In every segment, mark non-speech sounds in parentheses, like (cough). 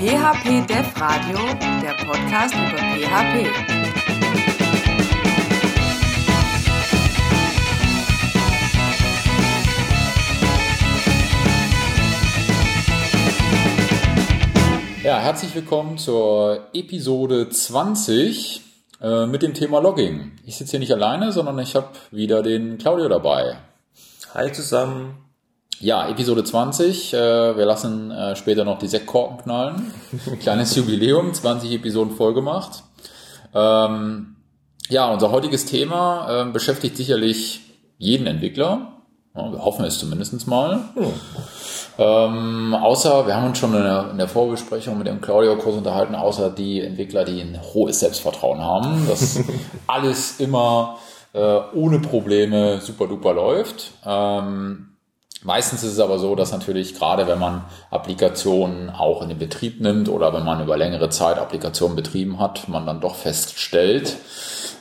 PHP Dev Radio, der Podcast über PHP. Ja, herzlich willkommen zur Episode 20 äh, mit dem Thema Logging. Ich sitze hier nicht alleine, sondern ich habe wieder den Claudio dabei. Hi zusammen. Ja, Episode 20. Äh, wir lassen äh, später noch die Sektkorken knallen. (laughs) Kleines Jubiläum, 20 Episoden voll gemacht. Ähm, ja, unser heutiges Thema äh, beschäftigt sicherlich jeden Entwickler. Wir hoffen es zumindest mal. Hm. Ähm, außer, wir haben uns schon in der, in der, Vorbesprechung mit dem Claudio kurz unterhalten, außer die Entwickler, die ein hohes Selbstvertrauen haben, dass (laughs) alles immer äh, ohne Probleme super duper läuft. Ähm, Meistens ist es aber so, dass natürlich gerade wenn man Applikationen auch in den Betrieb nimmt oder wenn man über längere Zeit Applikationen betrieben hat, man dann doch feststellt,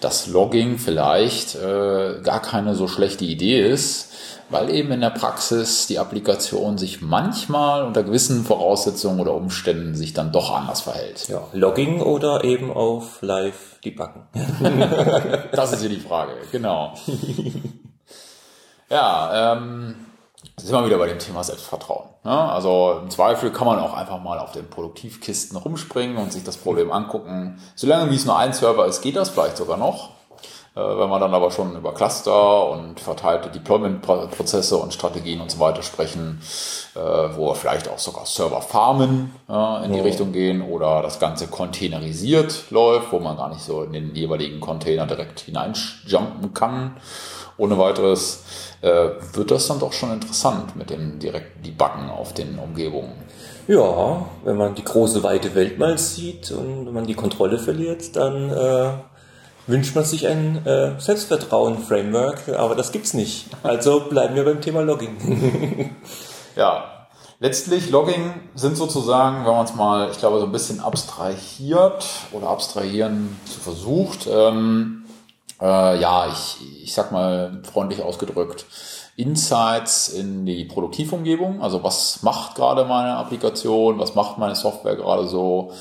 dass Logging vielleicht äh, gar keine so schlechte Idee ist, weil eben in der Praxis die Applikation sich manchmal unter gewissen Voraussetzungen oder Umständen sich dann doch anders verhält. Ja, Logging oder eben auf Live debuggen. (laughs) das ist hier die Frage, genau. (laughs) Ja, ähm, sind wir wieder bei dem Thema Selbstvertrauen. Ne? Also im Zweifel kann man auch einfach mal auf den Produktivkisten rumspringen und sich das Problem angucken. Solange wie es nur ein Server ist, geht das vielleicht sogar noch. Äh, wenn wir dann aber schon über Cluster und verteilte Deployment-Prozesse und Strategien und so weiter sprechen, äh, wo wir vielleicht auch sogar Server-Farmen in die oh. Richtung gehen oder das Ganze containerisiert läuft, wo man gar nicht so in den jeweiligen Container direkt hineinjumpen kann, ohne weiteres äh, wird das dann doch schon interessant mit dem direkten Debuggen auf den Umgebungen. Ja, wenn man die große weite Welt mal sieht und wenn man die Kontrolle verliert, dann äh, wünscht man sich ein äh, Selbstvertrauen-Framework, aber das gibt's nicht. Also bleiben wir beim Thema Logging. (laughs) ja, letztlich Logging sind sozusagen, wenn man es mal, ich glaube, so ein bisschen abstrahiert oder abstrahieren zu versucht, ähm, äh, ja, ich, ich sag mal freundlich ausgedrückt, Insights in die Produktivumgebung. Also was macht gerade meine Applikation, was macht meine Software gerade so,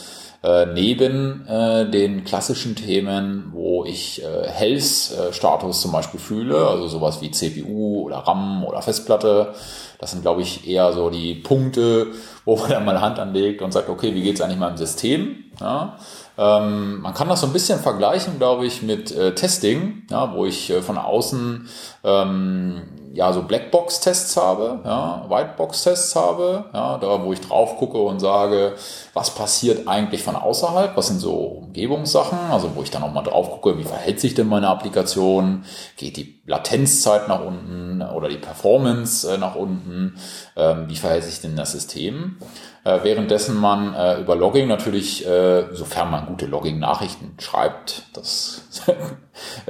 äh, neben äh, den klassischen Themen, wo ich äh, Health-Status zum Beispiel fühle, also sowas wie CPU oder RAM oder Festplatte. Das sind, glaube ich, eher so die Punkte, wo man dann mal Hand anlegt und sagt, okay, wie geht's eigentlich meinem System? Ja? Ähm, man kann das so ein bisschen vergleichen, glaube ich, mit äh, Testing, ja, wo ich äh, von außen ähm, ja so Blackbox-Tests habe, ja, Whitebox-Tests habe, ja, da wo ich drauf gucke und sage, was passiert eigentlich von außerhalb, was sind so Umgebungssachen, also wo ich dann auch mal drauf gucke, wie verhält sich denn meine Applikation, geht die Latenzzeit nach unten oder die Performance äh, nach unten, ähm, wie verhält sich denn das System? Äh, währenddessen man äh, über Logging natürlich, sofern man gute Logging-Nachrichten schreibt, das (laughs)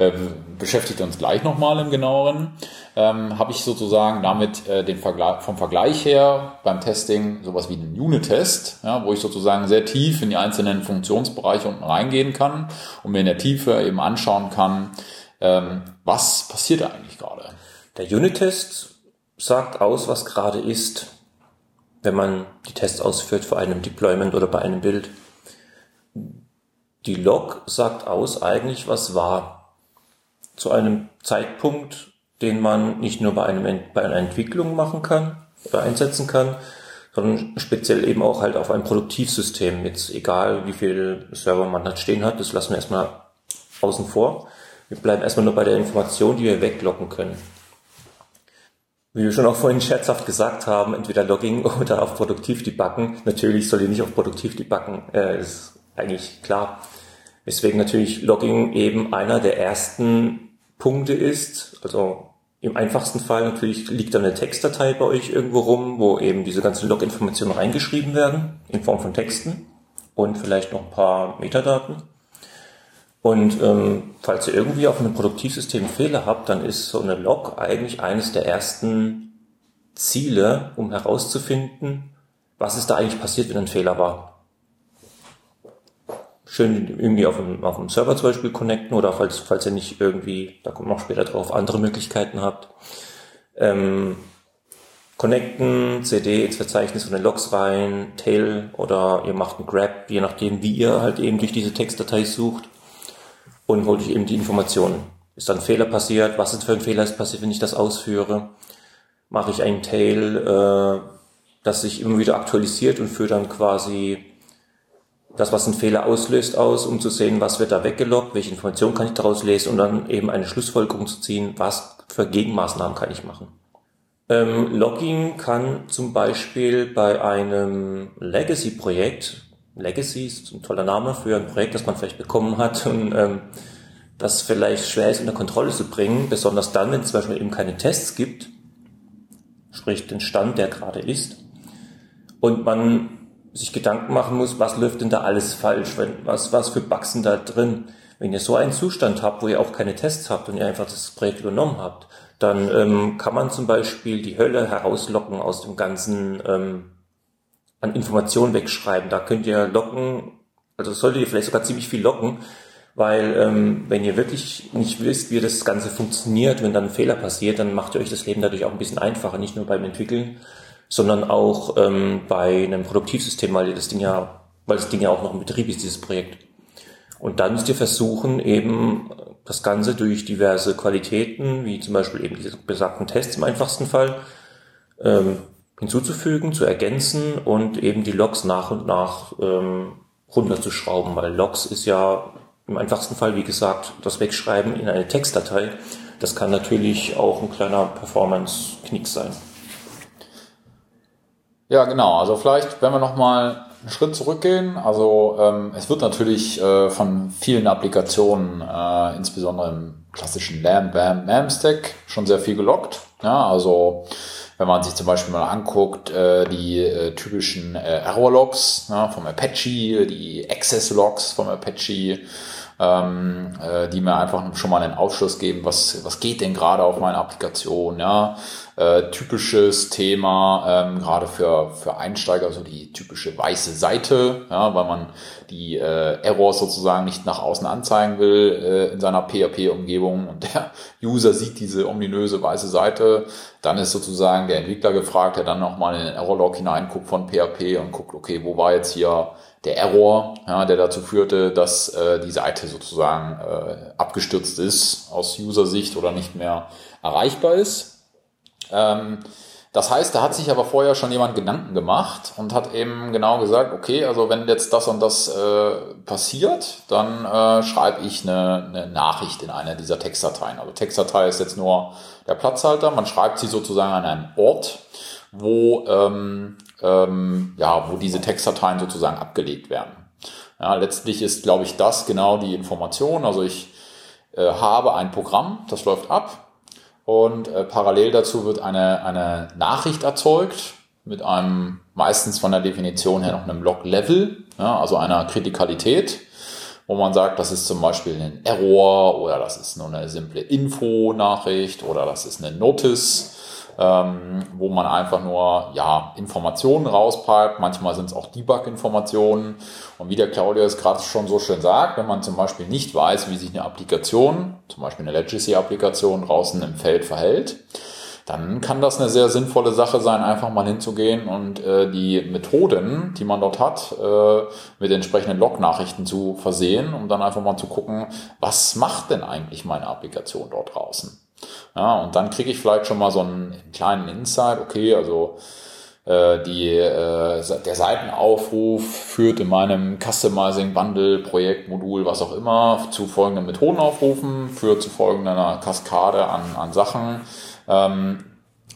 beschäftigt uns gleich nochmal im genaueren, ähm, habe ich sozusagen damit äh, den Vergleich, vom Vergleich her beim Testing sowas wie einen Unit-Test, ja, wo ich sozusagen sehr tief in die einzelnen Funktionsbereiche unten reingehen kann und mir in der Tiefe eben anschauen kann, ähm, was passiert eigentlich gerade. Der Unit-Test sagt aus, was gerade ist wenn man die Tests ausführt vor einem Deployment oder bei einem Bild. Die Log sagt aus eigentlich, was war. Zu einem Zeitpunkt, den man nicht nur bei, einem, bei einer Entwicklung machen kann oder einsetzen kann, sondern speziell eben auch halt auf ein Produktivsystem. Jetzt egal, wie viel Server man hat stehen hat, das lassen wir erstmal außen vor. Wir bleiben erstmal nur bei der Information, die wir weglocken können. Wie wir schon auch vorhin scherzhaft gesagt haben, entweder Logging (laughs) oder auf Produktiv debuggen. Natürlich soll ihr nicht auf Produktiv debuggen, äh, ist eigentlich klar. Weswegen natürlich Logging eben einer der ersten Punkte ist. Also im einfachsten Fall natürlich liegt da eine Textdatei bei euch irgendwo rum, wo eben diese ganzen Log-Informationen reingeschrieben werden, in Form von Texten und vielleicht noch ein paar Metadaten. Und ähm, falls ihr irgendwie auf einem Produktivsystem Fehler habt, dann ist so eine Log eigentlich eines der ersten Ziele, um herauszufinden, was ist da eigentlich passiert, wenn ein Fehler war. Schön irgendwie auf dem, auf dem Server zum Beispiel connecten oder falls, falls ihr nicht irgendwie, da kommt noch später drauf, andere Möglichkeiten habt. Ähm, connecten, CD ins Verzeichnis von den Logs rein, Tail oder ihr macht einen Grab, je nachdem, wie ihr halt eben durch diese Textdatei sucht und holt euch eben die Informationen. Ist dann Fehler passiert? Was ist für ein Fehler ist passiert, wenn ich das ausführe? Mache ich einen Tail, äh, das sich immer wieder aktualisiert und führt dann quasi das, was ein Fehler auslöst, aus, um zu sehen, was wird da weggeloggt, welche Informationen kann ich daraus lesen und dann eben eine Schlussfolgerung zu ziehen, was für Gegenmaßnahmen kann ich machen. Ähm, Logging kann zum Beispiel bei einem Legacy-Projekt, Legacy ist ein toller Name für ein Projekt, das man vielleicht bekommen hat (laughs) und ähm, das vielleicht schwer ist unter Kontrolle zu bringen, besonders dann, wenn es zum Beispiel eben keine Tests gibt, sprich den Stand, der gerade ist, und man sich Gedanken machen muss, was läuft denn da alles falsch, was, was für Bugs sind da drin. Wenn ihr so einen Zustand habt, wo ihr auch keine Tests habt und ihr einfach das Projekt übernommen habt, dann ähm, kann man zum Beispiel die Hölle herauslocken aus dem ganzen ähm, an Informationen wegschreiben. Da könnt ihr locken, also solltet ihr vielleicht sogar ziemlich viel locken, weil ähm, wenn ihr wirklich nicht wisst, wie das Ganze funktioniert, wenn dann ein Fehler passiert, dann macht ihr euch das Leben dadurch auch ein bisschen einfacher, nicht nur beim Entwickeln, sondern auch ähm, bei einem Produktivsystem, weil das Ding ja, weil das Ding ja auch noch im Betrieb ist, dieses Projekt. Und dann müsst ihr versuchen, eben das Ganze durch diverse Qualitäten, wie zum Beispiel eben diese besagten Tests im einfachsten Fall, ähm, hinzuzufügen, zu ergänzen und eben die Logs nach und nach ähm, runterzuschrauben, weil Logs ist ja im einfachsten Fall, wie gesagt, das Wegschreiben in eine Textdatei. Das kann natürlich auch ein kleiner Performance-Knick sein. Ja, genau. Also vielleicht, wenn wir nochmal einen Schritt zurückgehen. Also ähm, es wird natürlich äh, von vielen Applikationen, äh, insbesondere im klassischen Lamb, Bam, Mam Stack, schon sehr viel gelockt. Ja, also wenn man sich zum Beispiel mal anguckt, äh, die äh, typischen äh, Error-Logs ja, vom Apache, die Access-Logs vom Apache, ähm, äh, die mir einfach schon mal einen Aufschluss geben, was, was geht denn gerade auf meiner Applikation, ja. Äh, typisches Thema, ähm, gerade für, für Einsteiger, so die typische weiße Seite, ja, weil man die äh, Errors sozusagen nicht nach außen anzeigen will äh, in seiner PHP-Umgebung und der (laughs) User sieht diese ominöse weiße Seite, dann ist sozusagen der Entwickler gefragt, der dann nochmal in den Error-Log hineinguckt von PHP und guckt, okay, wo war jetzt hier der Error, ja, der dazu führte, dass äh, die Seite sozusagen äh, abgestürzt ist aus User-Sicht oder nicht mehr erreichbar ist. Ähm, das heißt, da hat sich aber vorher schon jemand Gedanken gemacht und hat eben genau gesagt, okay, also wenn jetzt das und das äh, passiert, dann äh, schreibe ich eine, eine Nachricht in einer dieser Textdateien. Also Textdatei ist jetzt nur der Platzhalter, man schreibt sie sozusagen an einen Ort, wo ähm, ähm, ja, wo diese Textdateien sozusagen abgelegt werden. Ja, letztlich ist, glaube ich, das genau die Information. Also ich äh, habe ein Programm, das läuft ab und äh, parallel dazu wird eine, eine Nachricht erzeugt mit einem meistens von der Definition her noch einem Log-Level, ja, also einer Kritikalität, wo man sagt, das ist zum Beispiel ein Error oder das ist nur eine simple Info-Nachricht oder das ist eine Notice ähm, wo man einfach nur ja, Informationen rauspipet. Manchmal sind es auch Debug-Informationen. Und wie der Claudia es gerade schon so schön sagt, wenn man zum Beispiel nicht weiß, wie sich eine Applikation, zum Beispiel eine Legacy-Applikation draußen im Feld verhält, dann kann das eine sehr sinnvolle Sache sein, einfach mal hinzugehen und äh, die Methoden, die man dort hat, äh, mit entsprechenden Log-Nachrichten zu versehen, um dann einfach mal zu gucken, was macht denn eigentlich meine Applikation dort draußen? Ja, und dann kriege ich vielleicht schon mal so einen kleinen Insight, okay, also äh, die, äh, der Seitenaufruf führt in meinem Customizing Bundle Projekt Modul was auch immer zu folgenden Methodenaufrufen führt zu folgender Kaskade an, an Sachen ähm,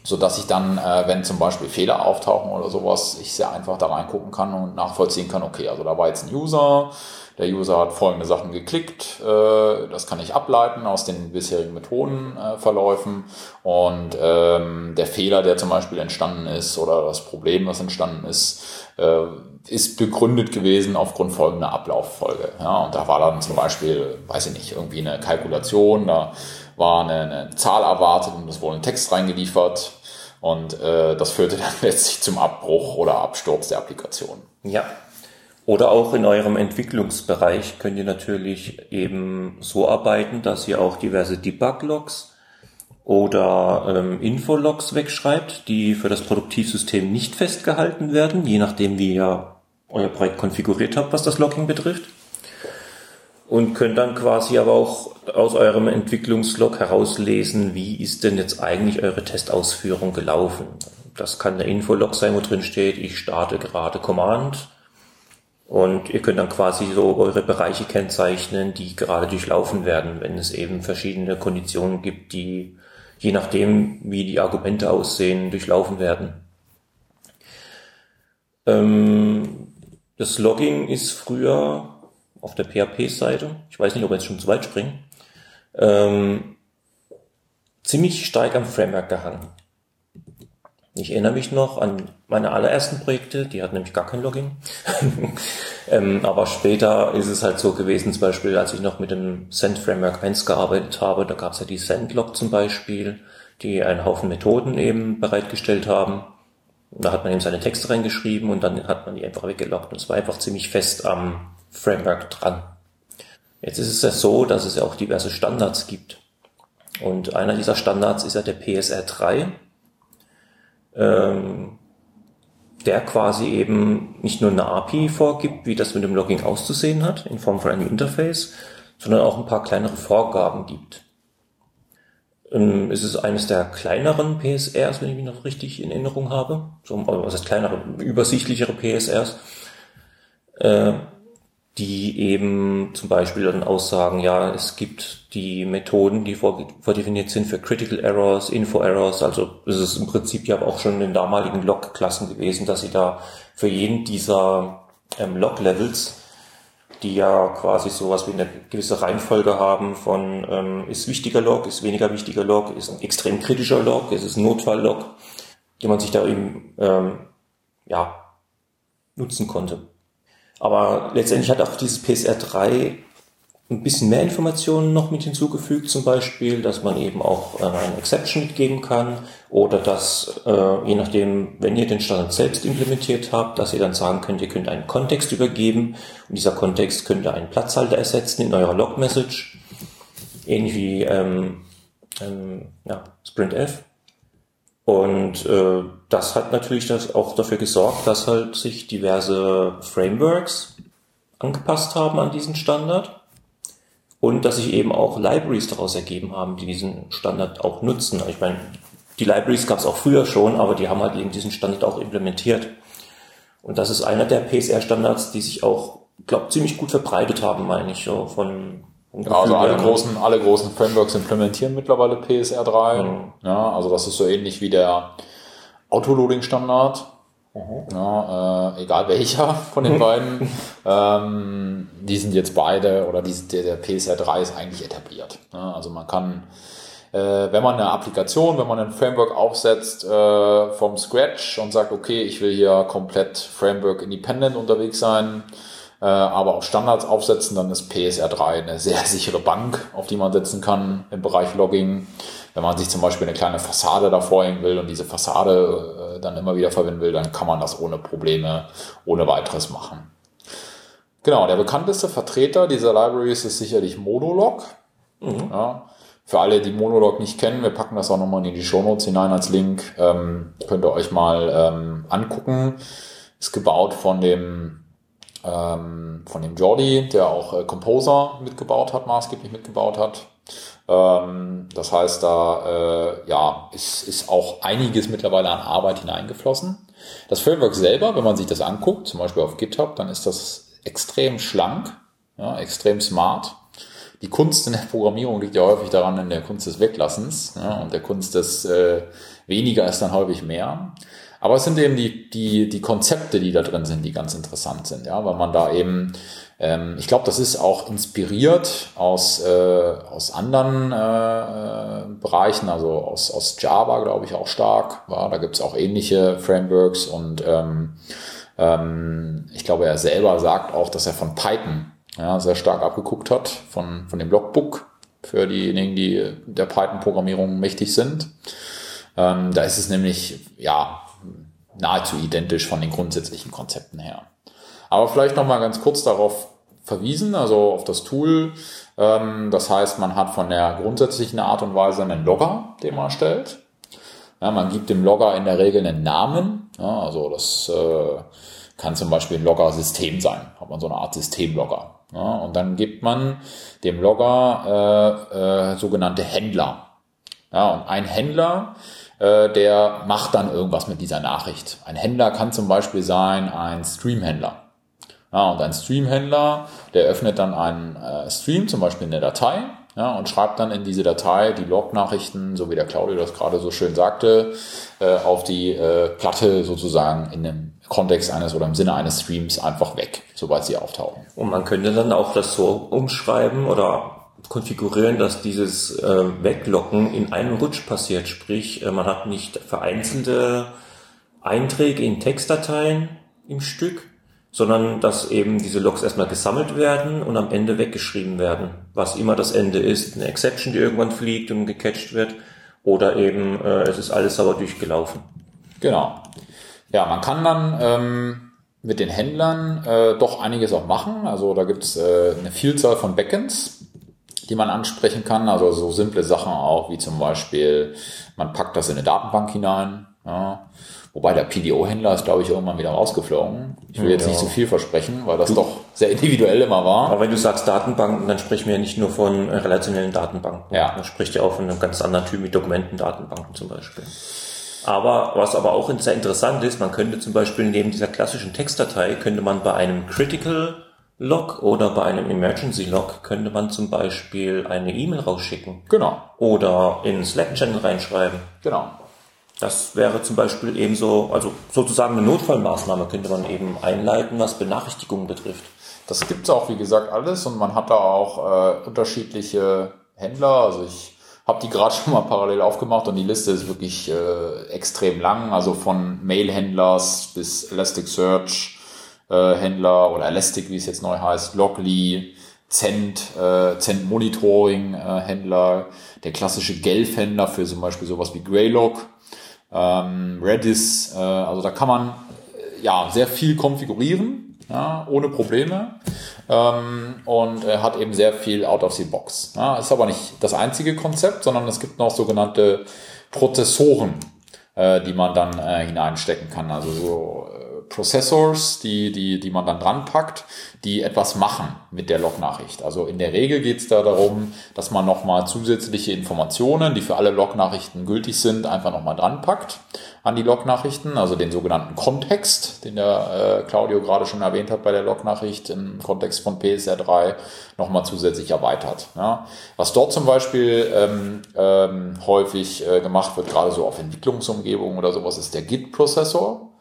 so dass ich dann äh, wenn zum Beispiel Fehler auftauchen oder sowas ich sehr einfach da reingucken kann und nachvollziehen kann okay also da war jetzt ein User der User hat folgende Sachen geklickt, äh, das kann ich ableiten aus den bisherigen Methodenverläufen äh, und ähm, der Fehler, der zum Beispiel entstanden ist oder das Problem, was entstanden ist, äh, ist begründet gewesen aufgrund folgender Ablauffolge. Ja, und da war dann zum Beispiel, weiß ich nicht, irgendwie eine Kalkulation, da war eine, eine Zahl erwartet und es wurde ein Text reingeliefert. Und äh, das führte dann (laughs) letztlich zum Abbruch oder Absturz der Applikation. Ja, oder auch in eurem Entwicklungsbereich könnt ihr natürlich eben so arbeiten, dass ihr auch diverse Debug-Logs oder ähm, Infologs wegschreibt, die für das Produktivsystem nicht festgehalten werden, je nachdem wie ihr euer Projekt konfiguriert habt, was das Logging betrifft. Und könnt dann quasi aber auch aus eurem Entwicklungslog herauslesen, wie ist denn jetzt eigentlich eure Testausführung gelaufen. Das kann der Infolog sein, wo drin steht, ich starte gerade Command. Und ihr könnt dann quasi so eure Bereiche kennzeichnen, die gerade durchlaufen werden, wenn es eben verschiedene Konditionen gibt, die je nachdem, wie die Argumente aussehen, durchlaufen werden. Ähm, das Logging ist früher auf der PHP-Seite, ich weiß nicht, ob wir jetzt schon zu weit springen, ähm, ziemlich stark am Framework gehangen. Ich erinnere mich noch an meine allerersten Projekte, die hatten nämlich gar kein Login. (laughs) ähm, aber später ist es halt so gewesen, zum Beispiel, als ich noch mit dem Send Framework 1 gearbeitet habe, da gab es ja die Sendlog zum Beispiel, die einen Haufen Methoden eben bereitgestellt haben. Da hat man eben seine Texte reingeschrieben und dann hat man die einfach weggeloggt. Und es war einfach ziemlich fest am Framework dran. Jetzt ist es ja so, dass es ja auch diverse Standards gibt. Und einer dieser Standards ist ja der PSR 3 ähm, der quasi eben nicht nur eine API vorgibt, wie das mit dem Logging auszusehen hat, in Form von einem Interface, sondern auch ein paar kleinere Vorgaben gibt. Ähm, es ist eines der kleineren PSRs, wenn ich mich noch richtig in Erinnerung habe. So, was heißt kleinere, übersichtlichere PSRs. Äh, die eben zum Beispiel dann aussagen, ja, es gibt die Methoden, die vordefiniert sind für Critical Errors, Info Errors, also es ist im Prinzip ja auch schon in den damaligen Log-Klassen gewesen, dass sie da für jeden dieser ähm, Log-Levels, die ja quasi sowas wie eine gewisse Reihenfolge haben von ähm, ist wichtiger Log, ist weniger wichtiger Log, ist ein extrem kritischer Log, ist es ein Notfall-Log, die man sich da eben ähm, ja, nutzen konnte. Aber letztendlich hat auch dieses PSR 3 ein bisschen mehr Informationen noch mit hinzugefügt, zum Beispiel, dass man eben auch äh, eine Exception mitgeben kann oder dass, äh, je nachdem, wenn ihr den Standard selbst implementiert habt, dass ihr dann sagen könnt, ihr könnt einen Kontext übergeben und dieser Kontext könnte einen Platzhalter ersetzen in eurer Log-Message, ähnlich wie ähm, ähm, ja, Sprintf. Und äh, das hat natürlich das auch dafür gesorgt, dass halt sich diverse Frameworks angepasst haben an diesen Standard und dass sich eben auch Libraries daraus ergeben haben, die diesen Standard auch nutzen. Ich meine, die Libraries gab es auch früher schon, aber die haben halt eben diesen Standard auch implementiert. Und das ist einer der PSR-Standards, die sich auch, glaube ziemlich gut verbreitet haben, meine ich, so von ja, also alle großen, alle großen Frameworks implementieren mittlerweile PSR 3. Mhm. Ja, also das ist so ähnlich wie der Autoloading-Standard. Mhm. Ja, äh, egal welcher von den beiden. (laughs) ähm, die sind jetzt beide, oder die, der, der PSR 3 ist eigentlich etabliert. Ja, also man kann, äh, wenn man eine Applikation, wenn man ein Framework aufsetzt äh, vom Scratch und sagt, okay, ich will hier komplett Framework independent unterwegs sein, äh, aber auch Standards aufsetzen, dann ist PSR 3 eine sehr sichere Bank, auf die man setzen kann im Bereich Logging. Wenn man sich zum Beispiel eine kleine Fassade davor hängen will und diese Fassade äh, dann immer wieder verwenden will, dann kann man das ohne Probleme, ohne weiteres machen. Genau, der bekannteste Vertreter dieser Libraries ist sicherlich Monolog. Mhm. Ja, für alle, die Monolog nicht kennen, wir packen das auch nochmal in die Shownotes hinein als Link, ähm, könnt ihr euch mal ähm, angucken. Ist gebaut von dem ähm, von dem Jordi, der auch äh, Composer mitgebaut hat, maßgeblich mitgebaut hat. Ähm, das heißt, da äh, ja, ist, ist auch einiges mittlerweile an Arbeit hineingeflossen. Das Framework selber, wenn man sich das anguckt, zum Beispiel auf GitHub, dann ist das extrem schlank, ja, extrem smart. Die Kunst in der Programmierung liegt ja häufig daran in der Kunst des Weglassens ja, und der Kunst des äh, weniger ist dann häufig mehr. Aber es sind eben die, die, die Konzepte, die da drin sind, die ganz interessant sind, ja, weil man da eben, ähm, ich glaube, das ist auch inspiriert aus, äh, aus anderen äh, Bereichen, also aus, aus Java, glaube ich, auch stark. Ja, da gibt es auch ähnliche Frameworks und ähm, ähm, ich glaube, er selber sagt auch, dass er von Python ja, sehr stark abgeguckt hat, von, von dem Logbook für diejenigen, die der Python-Programmierung mächtig sind. Ähm, da ist es nämlich, ja, nahezu identisch von den grundsätzlichen Konzepten her. Aber vielleicht noch mal ganz kurz darauf verwiesen, also auf das Tool. Ähm, das heißt, man hat von der grundsätzlichen Art und Weise einen Logger, den man erstellt. Ja, man gibt dem Logger in der Regel einen Namen. Ja, also das äh, kann zum Beispiel ein Logger-System sein. Hat man so eine Art Systemlogger. Ja, und dann gibt man dem Logger äh, äh, sogenannte Händler. Ja, und ein Händler, der macht dann irgendwas mit dieser Nachricht. Ein Händler kann zum Beispiel sein ein Streamhändler. Ja, und ein Streamhändler, der öffnet dann einen äh, Stream, zum Beispiel eine Datei, ja, und schreibt dann in diese Datei die Log-Nachrichten, so wie der Claudio das gerade so schön sagte, äh, auf die äh, Platte sozusagen in dem Kontext eines oder im Sinne eines Streams einfach weg, sobald sie auftauchen. Und man könnte dann auch das so umschreiben oder konfigurieren, dass dieses äh, Weglocken in einem Rutsch passiert. Sprich, äh, man hat nicht vereinzelte Einträge in Textdateien im Stück, sondern dass eben diese Logs erstmal gesammelt werden und am Ende weggeschrieben werden. Was immer das Ende ist, eine Exception, die irgendwann fliegt und gecatcht wird, oder eben äh, es ist alles sauber durchgelaufen. Genau. Ja, man kann dann ähm, mit den Händlern äh, doch einiges auch machen. Also da gibt's äh, eine Vielzahl von Backends, die man ansprechen kann. Also so simple Sachen auch, wie zum Beispiel, man packt das in eine Datenbank hinein. Ja. Wobei der PDO-Händler ist, glaube ich, irgendwann wieder rausgeflogen. Ich will jetzt Ja. nicht zu viel versprechen, weil das doch sehr individuell immer war. Aber wenn du sagst Datenbanken, dann sprechen wir ja nicht nur von relationellen Datenbanken. Ja. Man spricht ja auch von einem ganz anderen Typ mit Dokumentendatenbanken zum Beispiel. Aber was aber auch sehr interessant ist, man könnte zum Beispiel neben dieser klassischen Textdatei, könnte man bei einem Critical Log oder bei einem Emergency Log, könnte man zum Beispiel eine E-Mail rausschicken Genau, oder in Slack-Channel reinschreiben. genau. Das wäre zum Beispiel ebenso, also sozusagen eine Notfallmaßnahme könnte man eben einleiten, was Benachrichtigungen betrifft. Das gibt's auch, wie gesagt, alles und man hat da auch äh, unterschiedliche Händler. Also ich habe die gerade (laughs) schon mal parallel aufgemacht und die Liste ist wirklich äh, extrem lang. Also von Mail-Händlers bis Elasticsearch äh, Händler oder Elastic, wie es jetzt neu heißt, Logly, Cent, äh, Cent Monitoring äh, Händler, der klassische Gelf-Händler für zum Beispiel sowas wie Greylog, ähm, Redis. Äh, also da kann man äh, ja sehr viel konfigurieren, ja, ohne Probleme. Ähm, und er hat eben sehr viel out of the box. Ja, ist aber nicht das einzige Konzept, sondern es gibt noch sogenannte Prozessoren, äh, die man dann äh, hineinstecken kann. Also so äh, Processors, die, die, die man dann dran packt, die etwas machen mit der Log-Nachricht. Also in der Regel geht es da darum, dass man nochmal zusätzliche Informationen, die für alle Log-Nachrichten gültig sind, einfach nochmal dran packt an die Log-Nachrichten, also den sogenannten Kontext, den der äh, Claudio gerade schon erwähnt hat bei der Log-Nachricht im Kontext von PSR3 nochmal zusätzlich erweitert. Ja. Was dort zum Beispiel ähm, ähm, häufig äh, gemacht wird, gerade so auf Entwicklungsumgebungen oder sowas, ist der Git-Prozessor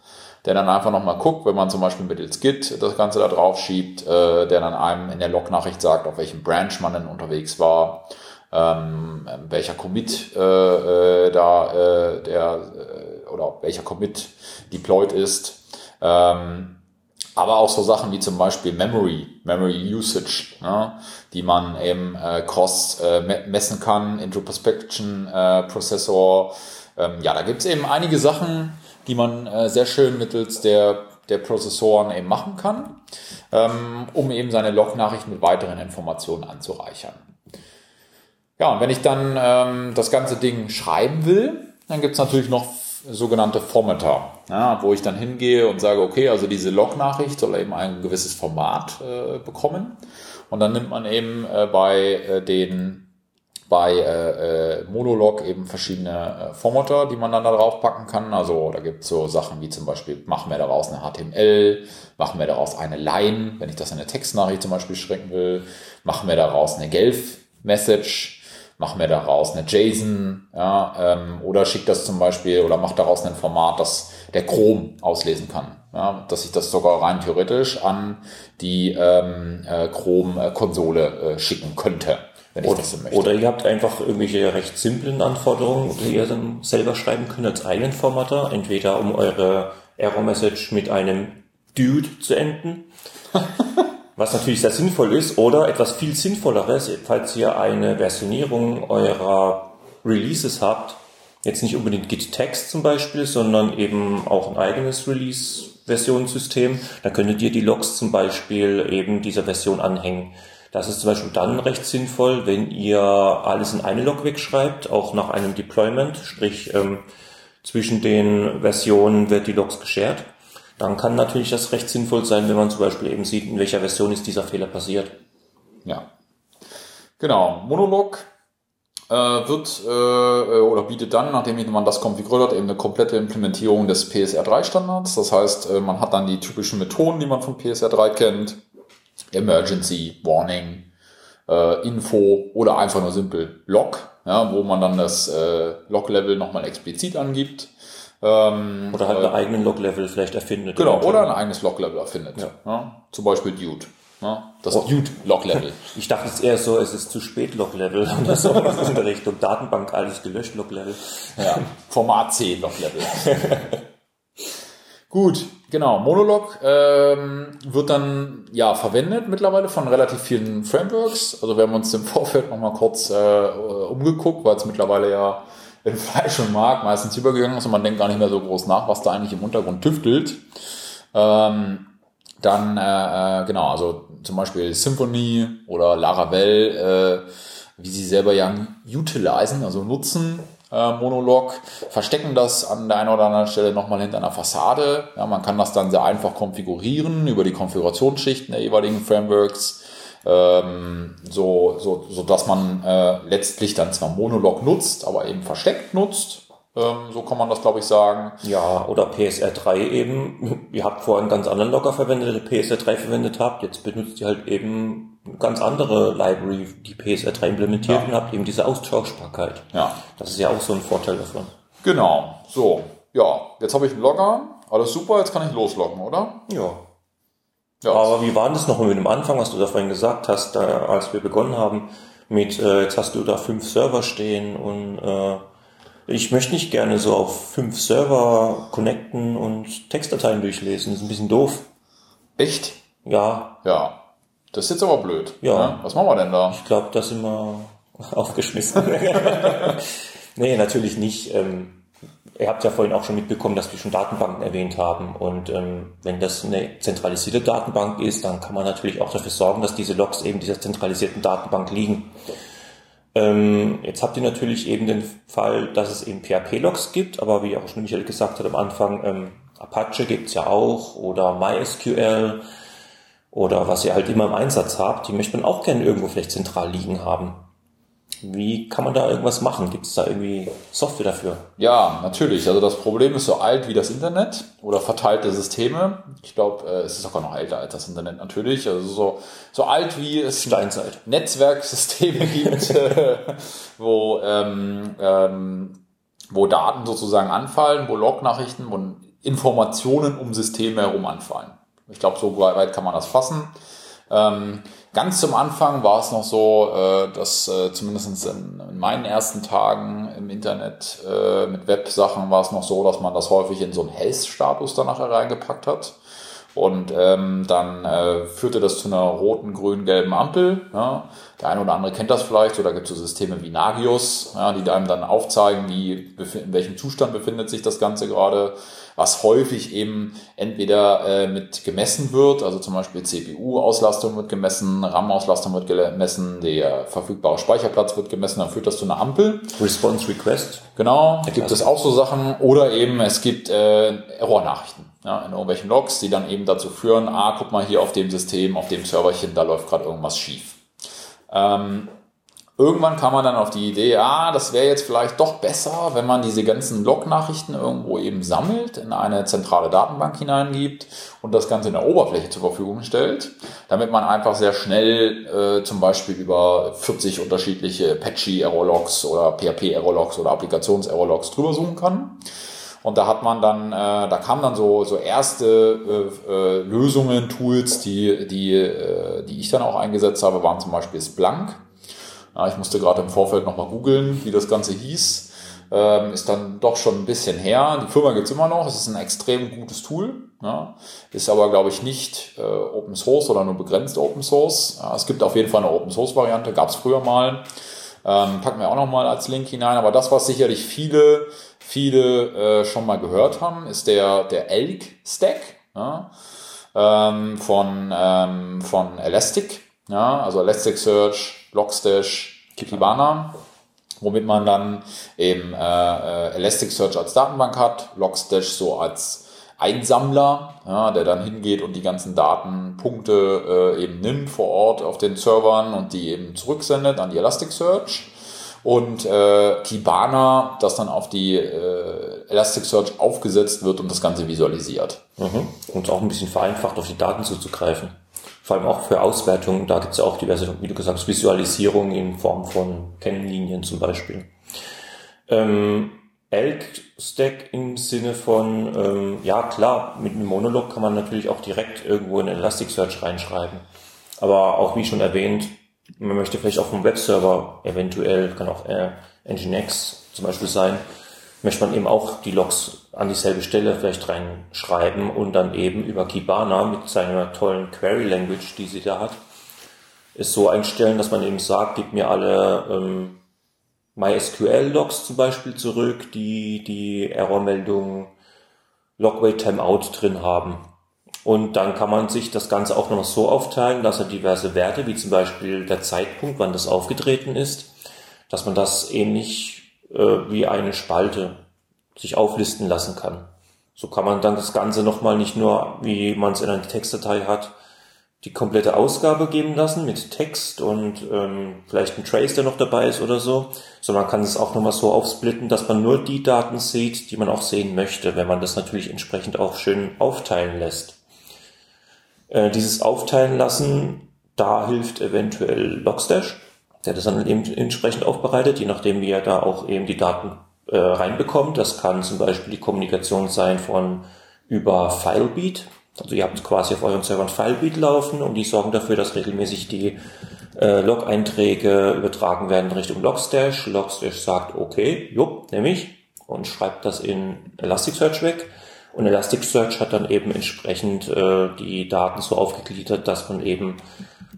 der dann einfach nochmal guckt, wenn man zum Beispiel mittels Git das Ganze da drauf schiebt, äh, der dann einem in der Log-Nachricht sagt, auf welchem Branch man denn unterwegs war, ähm, welcher Commit äh, äh, da äh, der äh, oder welcher Commit deployed ist. Ähm, aber auch so Sachen wie zum Beispiel Memory, Memory Usage, ne, die man eben äh, Cost äh, me- messen kann, Introspection äh, Prozessor. Ähm, ja, da gibt's eben einige Sachen, die man äh, sehr schön mittels der, der Prozessoren eben machen kann, ähm, um eben seine Log-Nachricht mit weiteren Informationen anzureichern. Ja, und wenn ich dann ähm, das ganze Ding schreiben will, dann gibt's natürlich noch sogenannte Formatter, ja, wo ich dann hingehe und sage, okay, also diese Log-Nachricht soll eben ein gewisses Format äh, bekommen. Und dann nimmt man eben äh, bei äh, den bei äh, äh, Monolog eben verschiedene äh, Formatter, die man dann da drauf packen kann. Also da gibt's so Sachen wie zum Beispiel, machen wir daraus eine HTML, machen wir daraus eine Line, wenn ich das in eine Textnachricht zum Beispiel schrecken will, machen wir daraus eine Gelf-Message, machen wir daraus eine JSON, ja, ähm, oder schickt das zum Beispiel oder macht daraus ein Format, das der Chrome auslesen kann. Ja, dass ich das sogar rein theoretisch an die ähm, äh, Chrome-Konsole äh, schicken könnte, wenn ich Oder, das so möchte. oder ihr habt einfach irgendwelche recht simplen Anforderungen, die ihr dann selber schreiben könnt als eigenen Formatter, entweder um eure Error-Message mit einem Dude zu enden, (laughs) was natürlich sehr sinnvoll ist, oder etwas viel sinnvolleres, falls ihr eine Versionierung eurer Releases habt, jetzt nicht unbedingt Git Text zum Beispiel, sondern eben auch ein eigenes Release Versionssysteem, dann könntet ihr die Logs zum Beispiel eben dieser Version anhängen. Das ist zum Beispiel dann recht sinnvoll, wenn ihr alles in eine Log wegschreibt, auch nach einem Deployment, sprich ähm, zwischen den Versionen wird die Logs geshared. Dann kann natürlich das recht sinnvoll sein, wenn man zum Beispiel eben sieht, in welcher Version ist dieser Fehler passiert. Ja. Genau. Monolog äh, wird äh, oder bietet dann, nachdem man das konfiguriert hat, eben eine komplette Implementierung des PSR3-Standards. Das heißt, äh, man hat dann die typischen Methoden, die man von PSR3 kennt. Emergency, Warning, äh, Info oder einfach nur simpel Log, ja, wo man dann das äh, Log-Level nochmal explizit angibt. Ähm, oder halt äh, einen eigenen Log-Level vielleicht erfindet. Genau, oder ein eigenes Log-Level erfindet. Ja. ja. Zum Beispiel Dude. Ja, das oh. Dude-Log-Level. (laughs) Ich dachte es eher so, es ist zu spät Log-Level oder so (laughs) in der Richtung Datenbank alles gelöscht Log-Level. Ja, Format C Log-Level. (laughs) Gut, genau. Monolog ähm, wird dann ja verwendet mittlerweile von relativ vielen Frameworks. Also wir haben uns im Vorfeld nochmal kurz äh, umgeguckt, weil es mittlerweile ja in Fleisch und Mark meistens übergegangen ist und man denkt gar nicht mehr so groß nach, was da eigentlich im Untergrund tüftelt. Ähm, dann, äh, äh, genau, also zum Beispiel Symphony oder Laravel, äh, wie sie selber ja utilisen, also nutzen, Monolog, verstecken das an der einen oder anderen Stelle nochmal hinter einer Fassade. Ja, man kann das dann sehr einfach konfigurieren über die Konfigurationsschichten der jeweiligen Frameworks ähm, so, so, so dass man äh, letztlich dann zwar Monolog nutzt, aber eben versteckt nutzt. Ähm, so kann man das, glaube ich, sagen. Ja, oder PSR3 eben. Ihr habt vorhin ganz anderen Logger verwendet, der PSR3 verwendet habt. Jetzt benutzt ihr halt eben ganz andere Library, die PSR3 implementiert ja. und habt eben diese Austauschbarkeit. Ja. Das ist ja auch so ein Vorteil davon. Genau. So. Ja, jetzt habe ich einen Logger. Alles super, jetzt kann ich losloggen, oder? Ja. Ja. Aber wie war das noch mit dem Anfang, was du da vorhin gesagt hast, da, als wir begonnen haben mit, äh, jetzt hast du da fünf Server stehen und äh, ich möchte nicht gerne so auf fünf Server connecten und Textdateien durchlesen. Das ist ein bisschen doof. Echt? Ja. Ja. Das ist jetzt aber blöd. Ja. ja. Was machen wir denn da? Ich glaube, da sind wir (laughs) aufgeschmissen. (laughs) nee, natürlich nicht. Ähm, Ihr habt ja vorhin auch schon mitbekommen, dass wir schon Datenbanken erwähnt haben. Und ähm, wenn das eine zentralisierte Datenbank ist, dann kann man natürlich auch dafür sorgen, dass diese Logs eben dieser zentralisierten Datenbank liegen. Ähm, jetzt habt ihr natürlich eben den Fall, dass es eben PHP-Logs gibt, aber wie auch schon Michael gesagt hat am Anfang, ähm, Apache gibt's ja auch oder MySQL oder was ihr halt immer im Einsatz habt, die möchte man auch gerne irgendwo vielleicht zentral liegen haben. Wie kann man da irgendwas machen? Gibt es da irgendwie Software dafür? Ja, natürlich. Also das Problem ist so alt wie das Internet oder verteilte Systeme. Ich glaube, äh, es ist sogar noch älter als das Internet natürlich. Also so, so alt wie es Steinzeit. Netzwerksysteme gibt, (laughs) äh, wo, ähm, ähm, wo Daten sozusagen anfallen, wo Log-Nachrichten, wo Informationen um Systeme herum anfallen. Ich glaube, so weit kann man das fassen. Ähm, ganz zum Anfang war es noch so, äh, dass äh, zumindest in, in, meinen ersten Tagen im Internet äh, mit Websachen war es noch so, dass man das häufig in so einen Health-Status danach reingepackt hat. Und ähm, dann äh, führte das zu einer roten, grünen, gelben Ampel. Ja. Der eine oder andere kennt das vielleicht, oder gibt es so Systeme wie Nagios, ja, die einem dann aufzeigen, wie, in welchem Zustand befindet sich das Ganze gerade was häufig eben entweder äh, mit gemessen wird, also zum Beispiel CPU-Auslastung wird gemessen, RAM-Auslastung wird gemessen, der verfügbare Speicherplatz wird gemessen, dann führt das zu einer Ampel. Response Request. Genau, da gibt es auch so Sachen. Oder eben es gibt äh, Error-Nachrichten ja, in irgendwelchen Logs, die dann eben dazu führen, ah, guck mal hier auf dem System, auf dem Serverchen, da läuft gerade irgendwas schief. Ähm, Irgendwann kam man dann auf die Idee, ah, das wäre jetzt vielleicht doch besser, wenn man diese ganzen Log-Nachrichten irgendwo eben sammelt, in eine zentrale Datenbank hineingibt und das Ganze in der Oberfläche zur Verfügung stellt, damit man einfach sehr schnell äh, zum Beispiel über 40 unterschiedliche Apache-Error-Logs oder PHP-Error-Logs oder Applikations-Error-Logs drüber suchen kann. Und da hat man dann, äh, da kamen dann so, so erste äh, äh, Lösungen, Tools, die, die, äh, die ich dann auch eingesetzt habe, waren zum Beispiel Splunk. Ja, ich musste gerade im Vorfeld nochmal googeln, wie das Ganze hieß. Ähm, ist dann doch schon ein bisschen her. Die Firma gibt's immer noch. Es ist ein extrem gutes Tool. Ja, ist aber, glaube ich, nicht äh, Open Source oder nur begrenzt Open Source. Ja, es gibt auf jeden Fall eine Open Source Variante, gab's früher mal. Ähm, packen wir auch nochmal als Link hinein. Aber das, was sicherlich viele, viele äh, schon mal gehört haben, ist der, der Elk Stack. ja, ähm, von, ähm, von Elastic, also Elasticsearch, Logstash, Kibana, womit man dann eben äh, Elasticsearch als Datenbank hat, Logstash so als Einsammler, ja, der dann hingeht und die ganzen Datenpunkte äh, eben nimmt vor Ort auf den Servern und die eben zurücksendet an die Elasticsearch. Und äh, Kibana, das dann auf die äh, Elasticsearch aufgesetzt wird und das Ganze visualisiert. Mhm. Und auch ein bisschen vereinfacht auf die Daten zuzugreifen. Vor allem auch für Auswertungen, da gibt es ja auch diverse, wie du gesagt hast, Visualisierungen in Form von Kennlinien zum Beispiel. Ähm, Elk-Stack im Sinne von, ähm, ja klar, mit einem Monolog kann man natürlich auch direkt irgendwo in Elasticsearch reinschreiben. Aber auch wie schon erwähnt, man möchte vielleicht auf einem Webserver eventuell, kann auch äh, Nginx zum Beispiel sein, möchte man eben auch die Logs an dieselbe Stelle vielleicht reinschreiben und dann eben über Kibana mit seiner tollen Query Language, die sie da hat, es so einstellen, dass man eben sagt, gib mir alle ähm, MySQL-Logs zum Beispiel zurück, die die Errormeldung Logwait Timeout drin haben. Und dann kann man sich das Ganze auch noch so aufteilen, dass er diverse Werte, wie zum Beispiel der Zeitpunkt, wann das aufgetreten ist, dass man das ähnlich äh, wie eine Spalte sich auflisten lassen kann. So kann man dann das Ganze nochmal nicht nur, wie man es in einer Textdatei hat, die komplette Ausgabe geben lassen mit Text und ähm, vielleicht ein Trace, der noch dabei ist oder so, sondern man kann es auch nochmal so aufsplitten, dass man nur die Daten sieht, die man auch sehen möchte, wenn man das natürlich entsprechend auch schön aufteilen lässt. Äh, dieses Aufteilen lassen, da hilft eventuell Logstash, der das dann eben entsprechend aufbereitet, je nachdem wie er da auch eben die Daten äh, reinbekommt. Das kann zum Beispiel die Kommunikation sein von über Filebeat, also ihr habt quasi auf euren Servern Filebeat laufen und die sorgen dafür, dass regelmäßig die äh, Log-Einträge übertragen werden Richtung Logstash. Logstash sagt, okay, jupp, nehme ich und schreibt das in Elasticsearch weg. Und Elasticsearch hat dann eben entsprechend äh, die Daten so aufgegliedert, dass man eben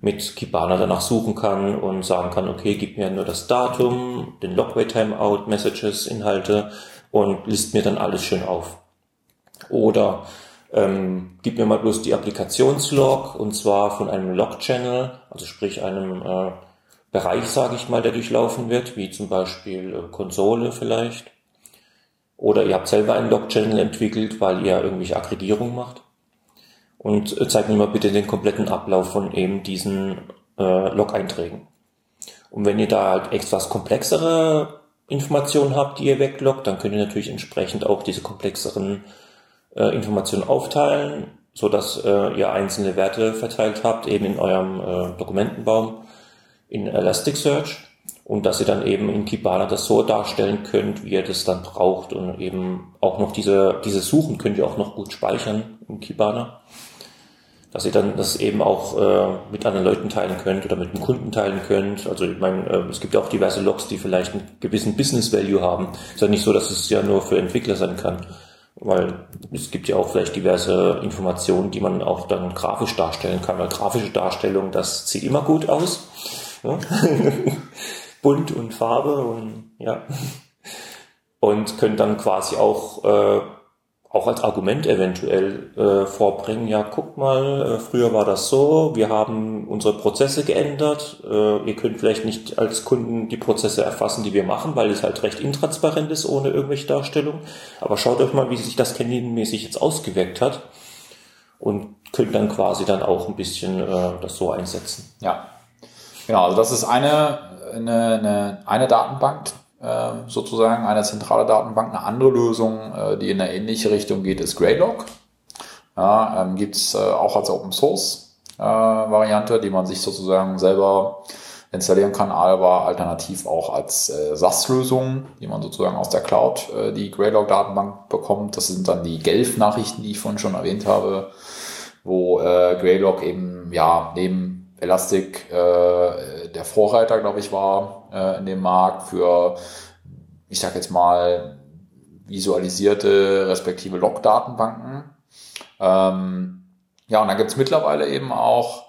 mit Kibana danach suchen kann und sagen kann, okay, gib mir nur das Datum, den Logway Timeout, Messages, Inhalte und list mir dann alles schön auf. Oder ähm, gib mir mal bloß die Applikationslog und zwar von einem Log-Channel, also sprich einem äh, Bereich, sage ich mal, der durchlaufen wird, wie zum Beispiel äh, Konsole vielleicht. Oder ihr habt selber einen Log-Channel entwickelt, weil ihr irgendwelche Akkreditierung macht. Und äh, zeigt mir mal bitte den kompletten Ablauf von eben diesen äh, Log-Einträgen. Und wenn ihr da halt etwas komplexere Informationen habt, die ihr wegloggt, dann könnt ihr natürlich entsprechend auch diese komplexeren äh, Informationen aufteilen, so dass äh, ihr einzelne Werte verteilt habt, eben in eurem äh, Dokumentenbaum in Elasticsearch und dass ihr dann eben in Kibana das so darstellen könnt, wie ihr das dann braucht und eben auch noch diese, diese Suchen könnt ihr auch noch gut speichern in Kibana. Dass ihr dann das eben auch äh, mit anderen Leuten teilen könnt oder mit dem Kunden teilen könnt. Also ich meine, äh, es gibt ja auch diverse Logs, die vielleicht einen gewissen Business Value haben. Ist ja nicht so, dass es ja nur für Entwickler sein kann. Weil es gibt ja auch vielleicht diverse Informationen, die man auch dann grafisch darstellen kann. Weil grafische Darstellung, das sieht immer gut aus. Ja? (laughs) Bunt und Farbe und ja. Und können dann quasi auch äh, auch als Argument eventuell äh, vorbringen, ja, guck mal, äh, früher war das so, wir haben unsere Prozesse geändert, äh, ihr könnt vielleicht nicht als Kunden die Prozesse erfassen, die wir machen, weil es halt recht intransparent ist ohne irgendwelche Darstellung, aber schaut euch mal, wie sich das Canyon-mäßig jetzt ausgewirkt hat und könnt dann quasi dann auch ein bisschen äh, das so einsetzen. Ja, genau, also das ist eine, eine, eine, eine Datenbank, sozusagen eine zentrale Datenbank. Eine andere Lösung, äh, die in eine ähnliche Richtung geht, ist Greylog. Ja, ähm, Gibt es äh, auch als Open Source äh, Variante, die man sich sozusagen selber installieren kann, aber alternativ auch als äh, SAS-Lösung, die man sozusagen aus der Cloud äh, die Greylog-Datenbank bekommt. Das sind dann die Gelf-Nachrichten, die ich vorhin schon erwähnt habe, wo äh, Greylog eben ja neben Elastic äh, der Vorreiter, glaube ich, war äh, in dem Markt für, ich sage jetzt mal, visualisierte respektive Log-Datenbanken. Ähm, ja, und da gibt's mittlerweile eben auch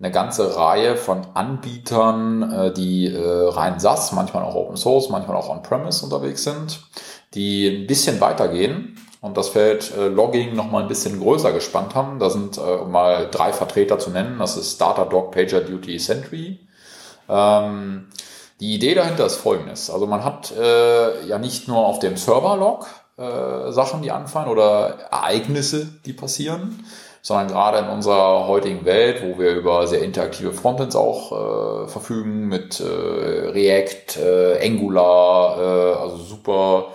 eine ganze Reihe von Anbietern, äh, die äh, rein SaaS, manchmal auch Open Source, manchmal auch On-Premise unterwegs sind, die ein bisschen weitergehen und das Feld äh, Logging nochmal ein bisschen größer gespannt haben. Da sind äh, mal drei Vertreter zu nennen. Das ist Data Dog, Pager Duty, Sentry. Ähm, die Idee dahinter ist folgendes. Also man hat äh, ja nicht nur auf dem Server-Log äh, Sachen, die anfallen oder Ereignisse, die passieren, sondern gerade in unserer heutigen Welt, wo wir über sehr interaktive Frontends auch äh, verfügen mit äh, React, äh, Angular, äh, also super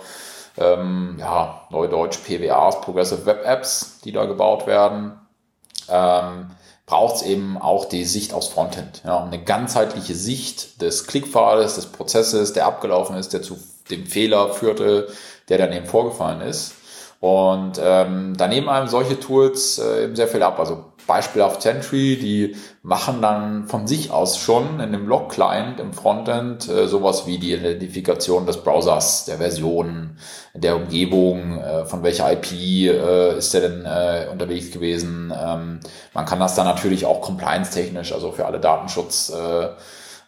ähm, ja, Neudeutsch PWAs, Progressive Web Apps, die da gebaut werden, ähm, braucht es eben auch die Sicht aufs Frontend. Ja, eine ganzheitliche Sicht des Klickpfades, des Prozesses, der abgelaufen ist, der zu dem Fehler führte, der dann eben vorgefallen ist. Und ähm, da nehmen einem solche Tools äh, eben sehr viel ab. Also beispielhaft Sentry, die machen dann von sich aus schon in dem Log-Client im Frontend äh, sowas wie die Identifikation des Browsers, der Version, der Umgebung, äh, von welcher IP äh, ist der denn äh, unterwegs gewesen. Ähm, man kann das dann natürlich auch compliance-technisch, also für alle Datenschutz äh,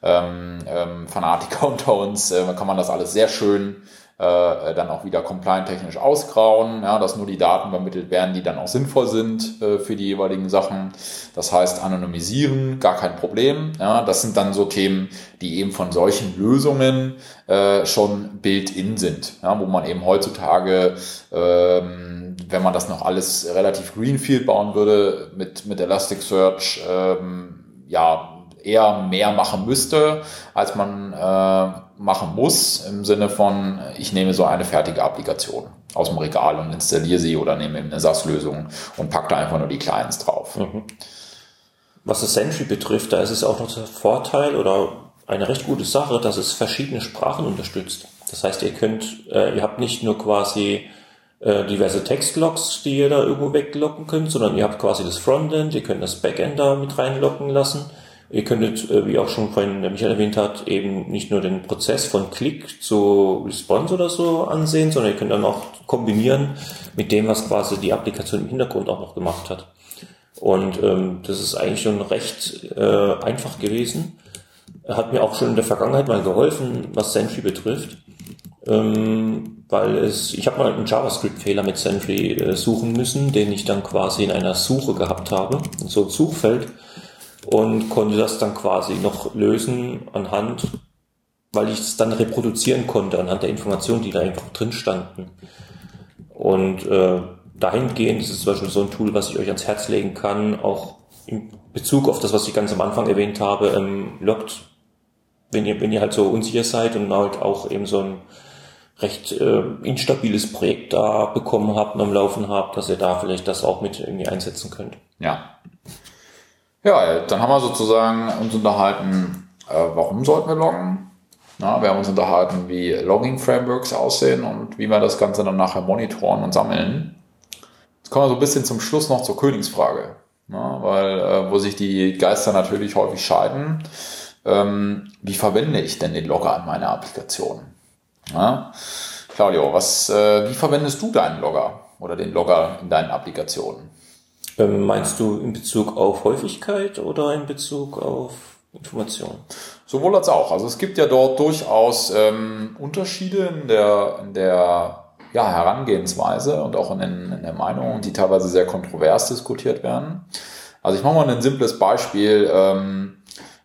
ähm, ähm, Fanatiker (laughs) unter uns, äh, kann man das alles sehr schön äh, dann auch wieder compliant-technisch ausgrauen, ja, dass nur die Daten übermittelt werden, die dann auch sinnvoll sind äh, für die jeweiligen Sachen. Das heißt, anonymisieren, gar kein Problem. Ja, das sind dann so Themen, die eben von solchen Lösungen äh, schon built-in sind, ja, wo man eben heutzutage, ähm, wenn man das noch alles relativ greenfield bauen würde, mit, mit Elasticsearch, ähm, ja, eher mehr machen müsste, als man äh, machen muss, im Sinne von, ich nehme so eine fertige Applikation aus dem Regal und installiere sie oder nehme eine SAS-Lösung und packe da einfach nur die Clients drauf. Mhm. Was das Sentry betrifft, da ist es auch noch der Vorteil oder eine recht gute Sache, dass es verschiedene Sprachen unterstützt. Das heißt, ihr könnt, äh, ihr habt nicht nur quasi äh, diverse Textlogs, die ihr da irgendwo weglocken könnt, sondern ihr habt quasi das Frontend, ihr könnt das Backend da mit reinlocken lassen Ihr könntet, äh, wie auch schon vorhin der Michael erwähnt hat, eben nicht nur den Prozess von Klick zu Response oder so ansehen, sondern ihr könnt dann auch kombinieren mit dem, was quasi die Applikation im Hintergrund auch noch gemacht hat. Und ähm, das ist eigentlich schon recht äh, einfach gewesen. Hat mir auch schon in der Vergangenheit mal geholfen, was Sentry betrifft. Ähm, weil es, ich habe mal einen JavaScript-Fehler mit Sentry äh, suchen müssen, den ich dann quasi in einer Suche gehabt habe, so ein Suchfeld und konnte das dann quasi noch lösen anhand, weil ich es dann reproduzieren konnte anhand der Informationen, die da einfach drin standen. Und äh, dahingehend ist es zum Beispiel so ein Tool, was ich euch ans Herz legen kann, auch in Bezug auf das, was ich ganz am Anfang erwähnt habe, ähm, lockt, wenn ihr, wenn ihr halt so unsicher seid und halt auch eben so ein recht äh, instabiles Projekt da bekommen habt und am Laufen habt, dass ihr da vielleicht das auch mit irgendwie einsetzen könnt. Ja, ja, dann haben wir sozusagen uns unterhalten, äh, warum sollten wir loggen. Na, wir haben uns unterhalten, wie Logging-Frameworks aussehen und wie wir das Ganze dann nachher monitoren und sammeln. Jetzt kommen wir so ein bisschen zum Schluss noch zur Königsfrage, na, weil äh, wo sich die Geister natürlich häufig scheiden. Ähm, wie verwende ich denn den Logger an meiner Applikation? Na? Claudio, was, äh, wie verwendest du deinen Logger oder den Logger in deinen Applikationen? Ähm, meinst du in Bezug auf Häufigkeit oder in Bezug auf Information? Sowohl als auch. Also es gibt ja dort durchaus ähm, Unterschiede in der, in der ja, Herangehensweise und auch in, in der Meinung, die teilweise sehr kontrovers diskutiert werden. Also ich mache mal ein simples Beispiel. Ähm,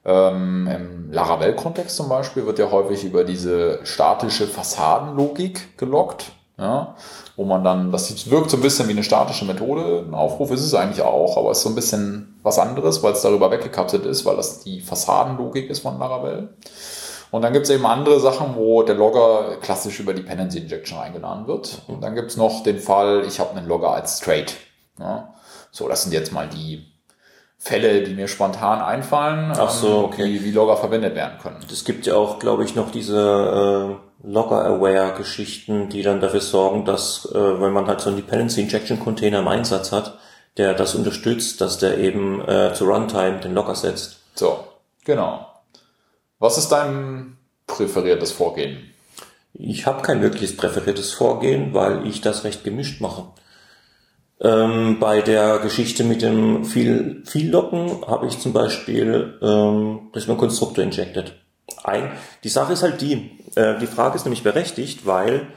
ähm, Im Laravel-Kontext zum Beispiel wird ja häufig über diese statische Fassadenlogik gelockt. Ja, wo man dann, das wirkt so ein bisschen wie eine statische Methode. Ein Aufruf ist es eigentlich auch, aber es ist so ein bisschen was anderes, weil es darüber weggekapselt ist, weil das die Fassadenlogik ist von Laravel. Und dann gibt es eben andere Sachen, wo der Logger klassisch über Dependency Injection eingeladen wird. Und dann gibt es noch den Fall, ich habe einen Logger als Straight. Ja, so, das sind jetzt mal die Fälle, die mir spontan einfallen, Ach so, ähm, okay. wie, wie Logger verwendet werden können. Es gibt ja auch, glaube ich, noch diese äh Logger-Aware-Geschichten, die dann dafür sorgen, dass, äh, wenn man halt so einen Dependency Injection Container im Einsatz hat, der das unterstützt, dass der eben äh, zu Runtime den Logger setzt. So, genau. Was ist dein präferiertes Vorgehen? Ich habe kein wirkliches präferiertes Vorgehen, weil ich das recht gemischt mache. Ähm, bei der Geschichte mit dem viel, viel Locken habe ich zum Beispiel ähm, mein Konstruktor injected. Ein, die Sache ist halt die, äh, die Frage ist nämlich berechtigt, weil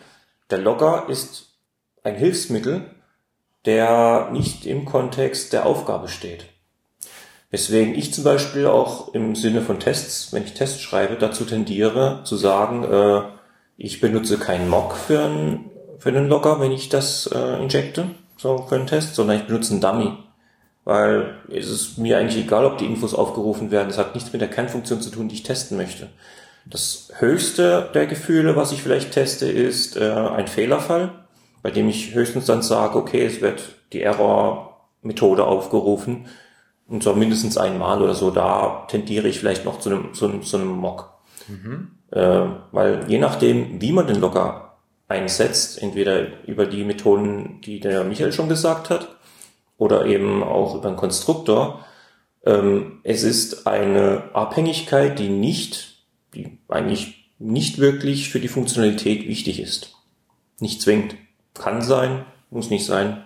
der Logger ist ein Hilfsmittel, der nicht im Kontext der Aufgabe steht. Weswegen ich zum Beispiel auch im Sinne von Tests, wenn ich Tests schreibe, dazu tendiere zu sagen, äh, ich benutze keinen Mock für einen, für einen Logger, wenn ich das äh, injecte, so für einen Test, sondern ich benutze einen Dummy. Weil es ist mir eigentlich egal, ob die Infos aufgerufen werden. Es hat nichts mit der Kernfunktion zu tun, die ich testen möchte. Das höchste der Gefühle, was ich vielleicht teste, ist äh, ein Fehlerfall, bei dem ich höchstens dann sage, okay, es wird die Error-Methode aufgerufen und zwar mindestens einmal oder so. Da tendiere ich vielleicht noch zu einem, zu einem, zu einem Mock. Mhm. Äh, weil je nachdem, wie man den Logger einsetzt, entweder über die Methoden, die der Michael schon gesagt hat, oder eben auch über einen Konstruktor, ähm, es ist eine Abhängigkeit, die nicht die eigentlich nicht wirklich für die Funktionalität wichtig ist. Nicht zwingend. Kann sein, muss nicht sein.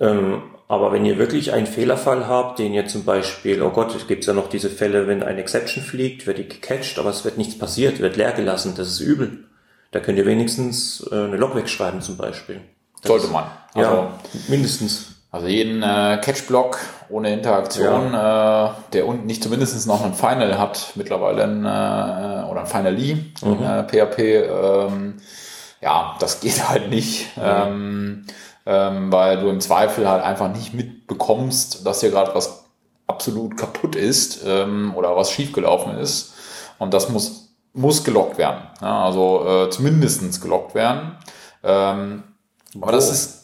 Ähm, aber wenn ihr wirklich einen Fehlerfall habt, den ihr zum Beispiel, oh Gott, es gibt ja noch diese Fälle, wenn ein Exception fliegt, wird die gecatcht, aber es wird nichts passiert, wird leer gelassen, das ist übel. Da könnt ihr wenigstens äh, eine Log wegschreiben zum Beispiel. Das Sollte man. Also, ja, mindestens. Also jeden äh, Catch-Block ohne Interaktion, ja. äh, der unten nicht zumindest noch ein Final hat, mittlerweile ein, äh, oder ein Finally mhm. in äh, PHP, ähm, ja, das (laughs) geht halt nicht, mhm. ähm, ähm, weil du im Zweifel halt einfach nicht mitbekommst, dass hier gerade was absolut kaputt ist ähm, oder was schiefgelaufen ist. Und das muss, muss gelockt werden. Ja, also äh, zumindestens gelockt werden. Ähm, aber das ist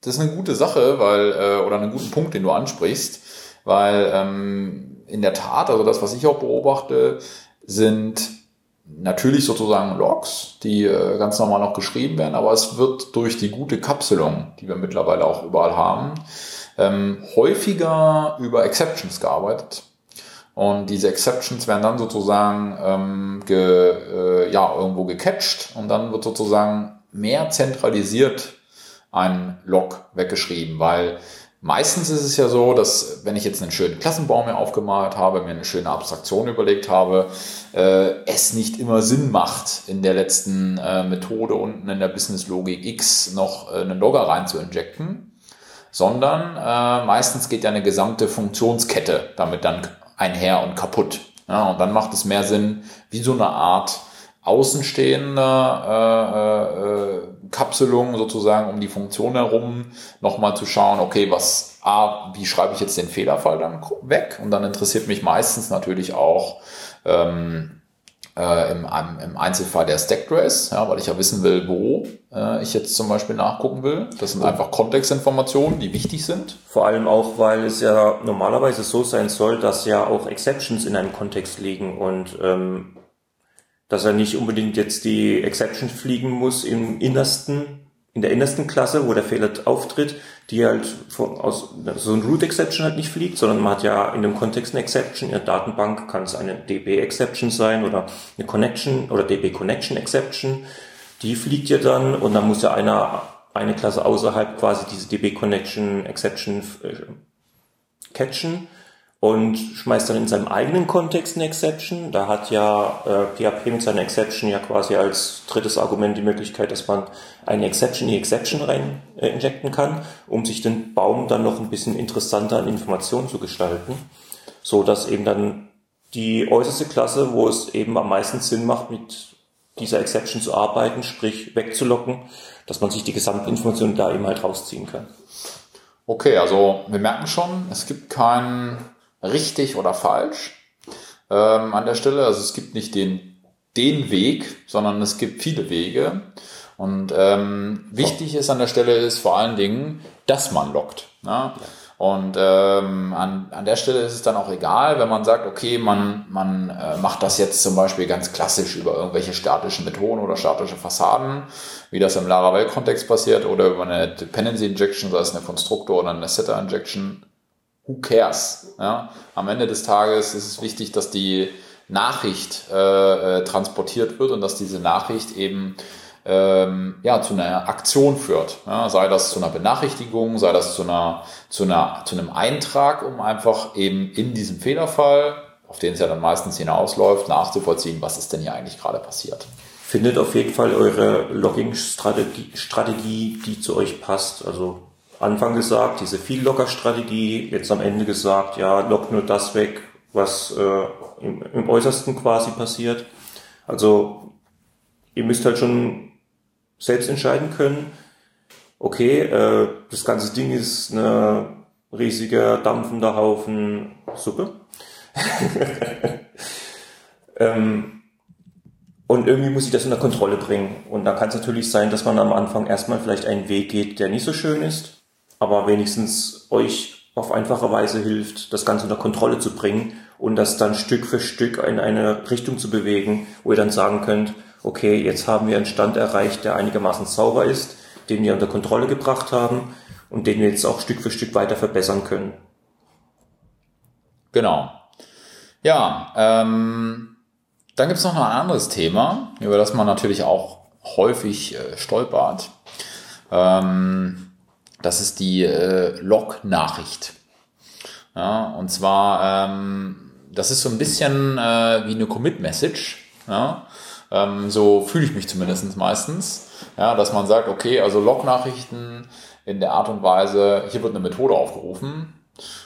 das ist eine gute Sache, weil, äh, oder einen guten Punkt, den du ansprichst, weil ähm, in der Tat, also das, was ich auch beobachte, sind natürlich sozusagen Logs, die äh, ganz normal noch geschrieben werden, aber es wird durch die gute Kapselung, die wir mittlerweile auch überall haben, ähm, häufiger über Exceptions gearbeitet. Und diese Exceptions werden dann sozusagen ähm, ge, äh, ja, irgendwo gecatcht und dann wird sozusagen mehr zentralisiert ein Log weggeschrieben, weil meistens ist es ja so, dass wenn ich jetzt einen schönen Klassenbaum mir aufgemalt habe, mir eine schöne Abstraktion überlegt habe, äh, es nicht immer Sinn macht, in der letzten äh, Methode unten in der Business Logik X noch äh, einen Logger rein zu injecten, sondern äh, meistens geht ja eine gesamte Funktionskette damit dann einher und kaputt. Ja, und dann macht es mehr Sinn, wie so eine Art außenstehende äh, äh, Kapselung sozusagen um die Funktion herum nochmal zu schauen, okay, was, A, wie schreibe ich jetzt den Fehlerfall dann weg? Und dann interessiert mich meistens natürlich auch ähm, äh, im, im Einzelfall der Stack Trace, ja, weil ich ja wissen will, wo äh, ich jetzt zum Beispiel nachgucken will. Das sind einfach Kontextinformationen, die wichtig sind. Vor allem auch, weil es ja normalerweise so sein soll, dass ja auch Exceptions in einem Kontext liegen und ähm, dass er nicht unbedingt jetzt die Exception fliegen muss im innersten, in der innersten Klasse, wo der Fehler auftritt, die halt von, aus, so ein Root Exception halt nicht fliegt, sondern man hat ja in dem Kontext eine Exception. In der Datenbank kann es eine DB Exception sein oder eine Connection oder DB Connection Exception. Die fliegt ja dann und dann muss ja einer, eine Klasse außerhalb quasi diese DB Connection Exception äh, catchen und schmeißt dann in seinem eigenen Kontext eine Exception. Da hat ja äh, PHP mit seiner Exception ja quasi als drittes Argument die Möglichkeit, dass man eine Exception in die Exception rein äh, injecten kann, um sich den Baum dann noch ein bisschen interessanter an Informationen zu gestalten, so dass eben dann die äußerste Klasse, wo es eben am meisten Sinn macht, mit dieser Exception zu arbeiten, sprich wegzulocken, dass man sich die gesamte Information da eben halt rausziehen kann. Okay, also wir merken schon, es gibt keinen richtig oder falsch ähm, an der Stelle. Also es gibt nicht den, den Weg, sondern es gibt viele Wege. Und ähm, wichtig ist an der Stelle ist vor allen Dingen, dass man lockt. Ne? Ja. Und ähm, an, an der Stelle ist es dann auch egal, wenn man sagt, okay, man, man äh, macht das jetzt zum Beispiel ganz klassisch über irgendwelche statischen Methoden oder statische Fassaden, wie das im Laravel-Kontext passiert, oder über eine Dependency Injection, sei es eine Konstruktor oder eine Setter Injection who cares? Ja? Am Ende des Tages ist es wichtig, dass die Nachricht äh, äh, transportiert wird und dass diese Nachricht eben ähm, ja, zu einer Aktion führt. Ja? Sei das zu einer Benachrichtigung, sei das zu, einer, zu, einer, zu einem Eintrag, um einfach eben in diesem Fehlerfall, auf den es ja dann meistens hinausläuft, nachzuvollziehen, was ist denn hier eigentlich gerade passiert. findet auf jeden Fall eure Logging-Strategie, Strategie, die zu euch passt. Also Anfang gesagt, diese Viel-Logger-Strategie, jetzt am Ende gesagt, ja, log nur das weg, was äh, im, im Äußersten quasi passiert. Also ihr müsst halt schon selbst entscheiden können, okay, äh, das ganze Ding ist eine riesiger, dampfender Haufen Suppe. (laughs) ähm, und irgendwie muss ich das unter Kontrolle bringen. Und da kann es natürlich sein, dass man am Anfang erstmal vielleicht einen Weg geht, der nicht so schön ist, aber wenigstens euch auf einfache Weise hilft, das Ganze unter Kontrolle zu bringen und das dann Stück für Stück in eine Richtung zu bewegen, wo ihr dann sagen könnt, okay, jetzt haben wir einen Stand erreicht, der einigermaßen sauber ist, den wir unter Kontrolle gebracht haben und den wir jetzt auch Stück für Stück weiter verbessern können. Genau. Ja, ähm, dann gibt's noch ein anderes Thema, über das man natürlich auch häufig äh, stolpert. Ähm, das ist die äh, Log-Nachricht. Ja, und zwar, ähm, das ist so ein bisschen äh, wie eine Commit-Message. Ja? Ähm, so fühle ich mich zumindest meistens. Ja, dass man sagt, okay, also Log-Nachrichten in der Art und Weise, hier wird eine Methode aufgerufen,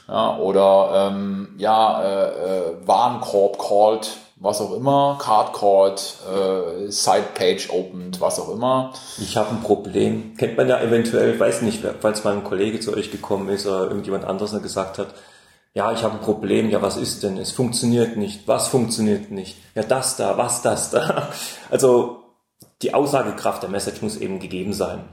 ja, oder ähm, ja, äh, äh, Warenkorb called, was auch immer, Card called, äh, Side Page opened, was auch immer. Ich habe ein Problem. Kennt man ja eventuell, weiß nicht, falls mal ein Kollege zu euch gekommen ist oder irgendjemand anderes gesagt hat, ja, ich habe ein Problem, ja, was ist denn? Es funktioniert nicht. Was funktioniert nicht? Ja, das da, was das da. (laughs) Also die Aussagekraft der Message muss eben gegeben sein.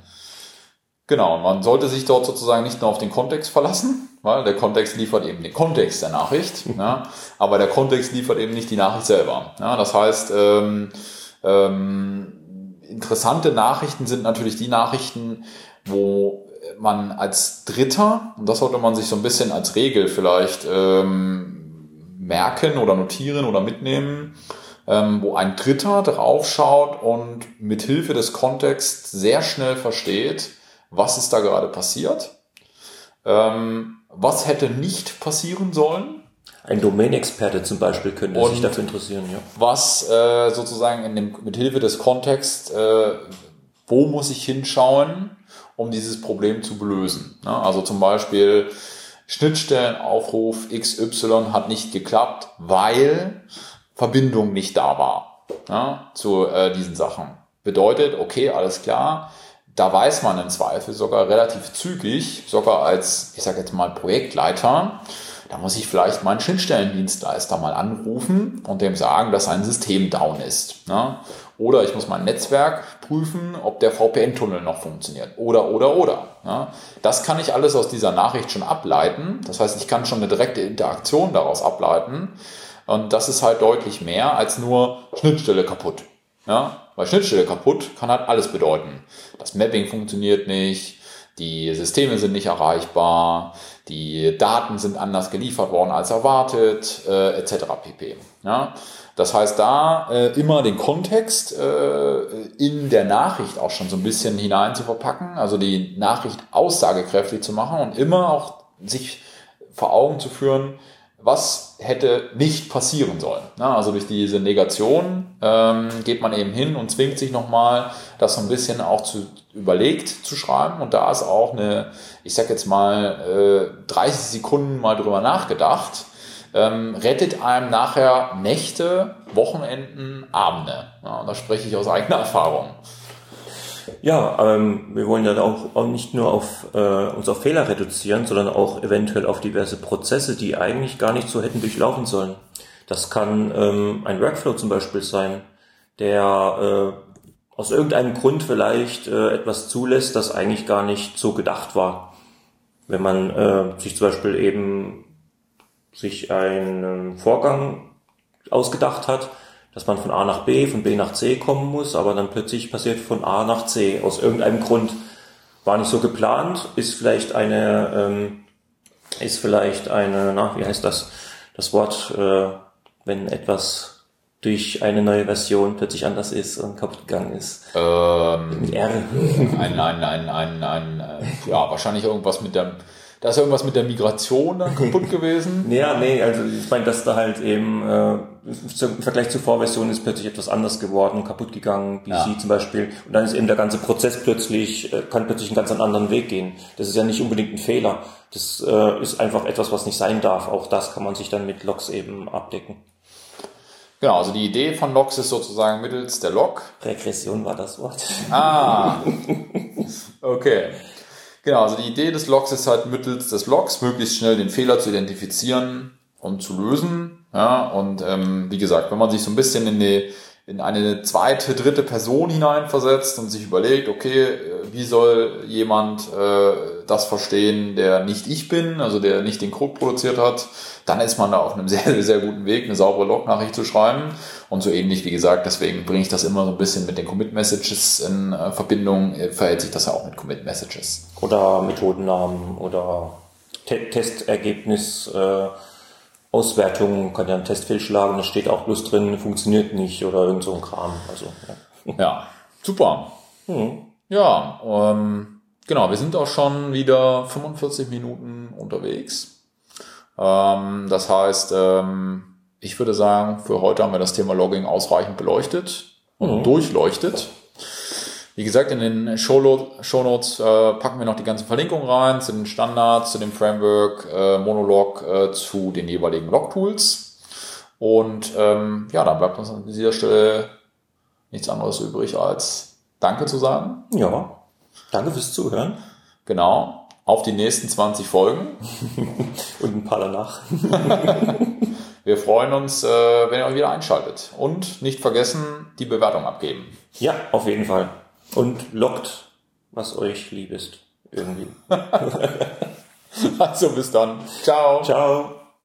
Genau, man sollte sich dort sozusagen nicht nur auf den Kontext verlassen, weil der Kontext liefert eben den Kontext der Nachricht, ja, (laughs) aber der Kontext liefert eben nicht die Nachricht selber. Ja, das heißt, ähm, ähm, interessante Nachrichten sind natürlich die Nachrichten, wo man als Dritter, und das sollte man sich so ein bisschen als Regel vielleicht ähm, merken oder notieren oder mitnehmen, ähm, wo ein Dritter draufschaut und mit Hilfe des Kontexts sehr schnell versteht, was ist da gerade passiert, ähm, was hätte nicht passieren sollen. Ein Domain-Experte zum Beispiel könnte sich dafür interessieren, ja. Was äh, sozusagen in dem, mit Hilfe des Kontexts, äh, wo muss ich hinschauen, um dieses Problem zu lösen. Ne? Also zum Beispiel Schnittstellenaufruf XY hat nicht geklappt, weil Verbindung nicht da war ne? zu äh, diesen Sachen. Bedeutet, okay, alles klar, da weiß man im Zweifel sogar relativ zügig, sogar als, ich sage jetzt mal, Projektleiter, da muss ich vielleicht meinen Schnittstellendienstleister mal anrufen und dem sagen, dass ein System down ist. Ne? Oder ich muss mein Netzwerk prüfen, ob der VPN-Tunnel noch funktioniert. Oder, oder, oder. Ne? Das kann ich alles aus dieser Nachricht schon ableiten. Das heißt, ich kann schon eine direkte Interaktion daraus ableiten. Und das ist halt deutlich mehr als nur Schnittstelle kaputt. Ja? Weil Schnittstelle kaputt kann halt alles bedeuten. Das Mapping funktioniert nicht, die Systeme sind nicht erreichbar, die Daten sind anders geliefert worden als erwartet, äh, etc. pp. Ja? Das heißt, da äh, immer den Kontext äh, in der Nachricht auch schon so ein bisschen hinein zu verpacken, also die Nachricht aussagekräftig zu machen und immer auch sich vor Augen zu führen, was hätte nicht passieren sollen. Na, also durch diese Negation ähm, geht man eben hin und zwingt sich nochmal, das so ein bisschen auch zu überlegt zu schreiben. Und da ist auch eine, ich sag jetzt mal, äh, 30 Sekunden mal drüber nachgedacht, ähm, rettet einem nachher Nächte, Wochenenden, Abende. Ja, und da spreche ich aus eigener Erfahrung. Ja, ähm, wir wollen ja auch, auch nicht nur auf äh, uns auf Fehler reduzieren, sondern auch eventuell auf diverse Prozesse, die eigentlich gar nicht so hätten durchlaufen sollen. Das kann ähm, ein Workflow zum Beispiel sein, der äh, aus irgendeinem Grund vielleicht äh, etwas zulässt, das eigentlich gar nicht so gedacht war. Wenn man äh, sich zum Beispiel eben sich einen Vorgang ausgedacht hat, dass man von A nach B, von B nach C kommen muss, aber dann plötzlich passiert von A nach C. Aus irgendeinem Grund war nicht so geplant, ist vielleicht eine, ähm, ist vielleicht eine, na, wie heißt das, das Wort, äh, wenn etwas durch eine neue Version plötzlich anders ist und kaputt gegangen ist. Ähm, mit R. Ein, ein, ein, ein, ein, äh, ja, wahrscheinlich irgendwas mit dem, Da ist irgendwas mit der Migration dann (laughs) kaputt gewesen. Ja, nee, also ich meine, dass da halt eben äh, im Vergleich zur Vorversion ist plötzlich etwas anders geworden, kaputt gegangen, BC Ja. zum Beispiel. Und dann ist eben der ganze Prozess plötzlich, äh, kann plötzlich einen ganz anderen Weg gehen. Das ist ja nicht unbedingt ein Fehler. Das äh, ist einfach etwas, was nicht sein darf. Auch das kann man sich dann mit Logs eben abdecken. Genau, also die Idee von Logs ist sozusagen mittels der Log. Regression war das Wort. Ah, (laughs) okay. Genau, also die Idee des Logs ist halt mittels des Logs möglichst schnell den Fehler zu identifizieren und zu lösen. Ja, und ähm, wie gesagt, wenn man sich so ein bisschen in die in eine zweite, dritte Person hineinversetzt und sich überlegt, okay, äh, wie soll jemand äh, das verstehen, der nicht ich bin, also der nicht den Code produziert hat, dann ist man da auf einem (laughs) sehr, sehr guten Weg, eine saubere Log-Nachricht zu schreiben. Und so ähnlich, wie gesagt, deswegen bringe ich das immer so ein bisschen mit den Commit-Messages in äh, Verbindung, äh, verhält sich das ja auch mit Commit-Messages. Oder Methodennamen oder Te Testergebnis, äh, Auswertung, kann ja ein Testfehl schlagen, da steht auch bloß drin, funktioniert nicht oder irgend so ein Kram. Also, ja. Ja, super. Ja, ähm, genau, wir sind auch schon wieder 45 Minuten unterwegs. Ähm, das heißt, ähm, ich würde sagen, für heute haben wir das Thema Logging ausreichend beleuchtet und durchleuchtet. Wie gesagt, in den Shownotes äh, packen wir noch die ganzen Verlinkungen rein zu den Standards, zu dem Framework, äh, Monolog, äh, zu den jeweiligen Log-Tools. Und ähm, ja, dann bleibt uns an dieser Stelle nichts anderes übrig als Danke zu sagen. ja, danke fürs Zuhören Genau. Auf die nächsten 20 Folgen. (laughs) und ein paar danach. (laughs) Wir freuen uns, äh, wenn ihr euch wieder einschaltet. Und nicht vergessen, die Bewertung abgeben. Ja, auf jeden Fall. Und lockt, was euch lieb ist. Irgendwie. (laughs) (laughs) Also bis dann. Ciao. Ciao.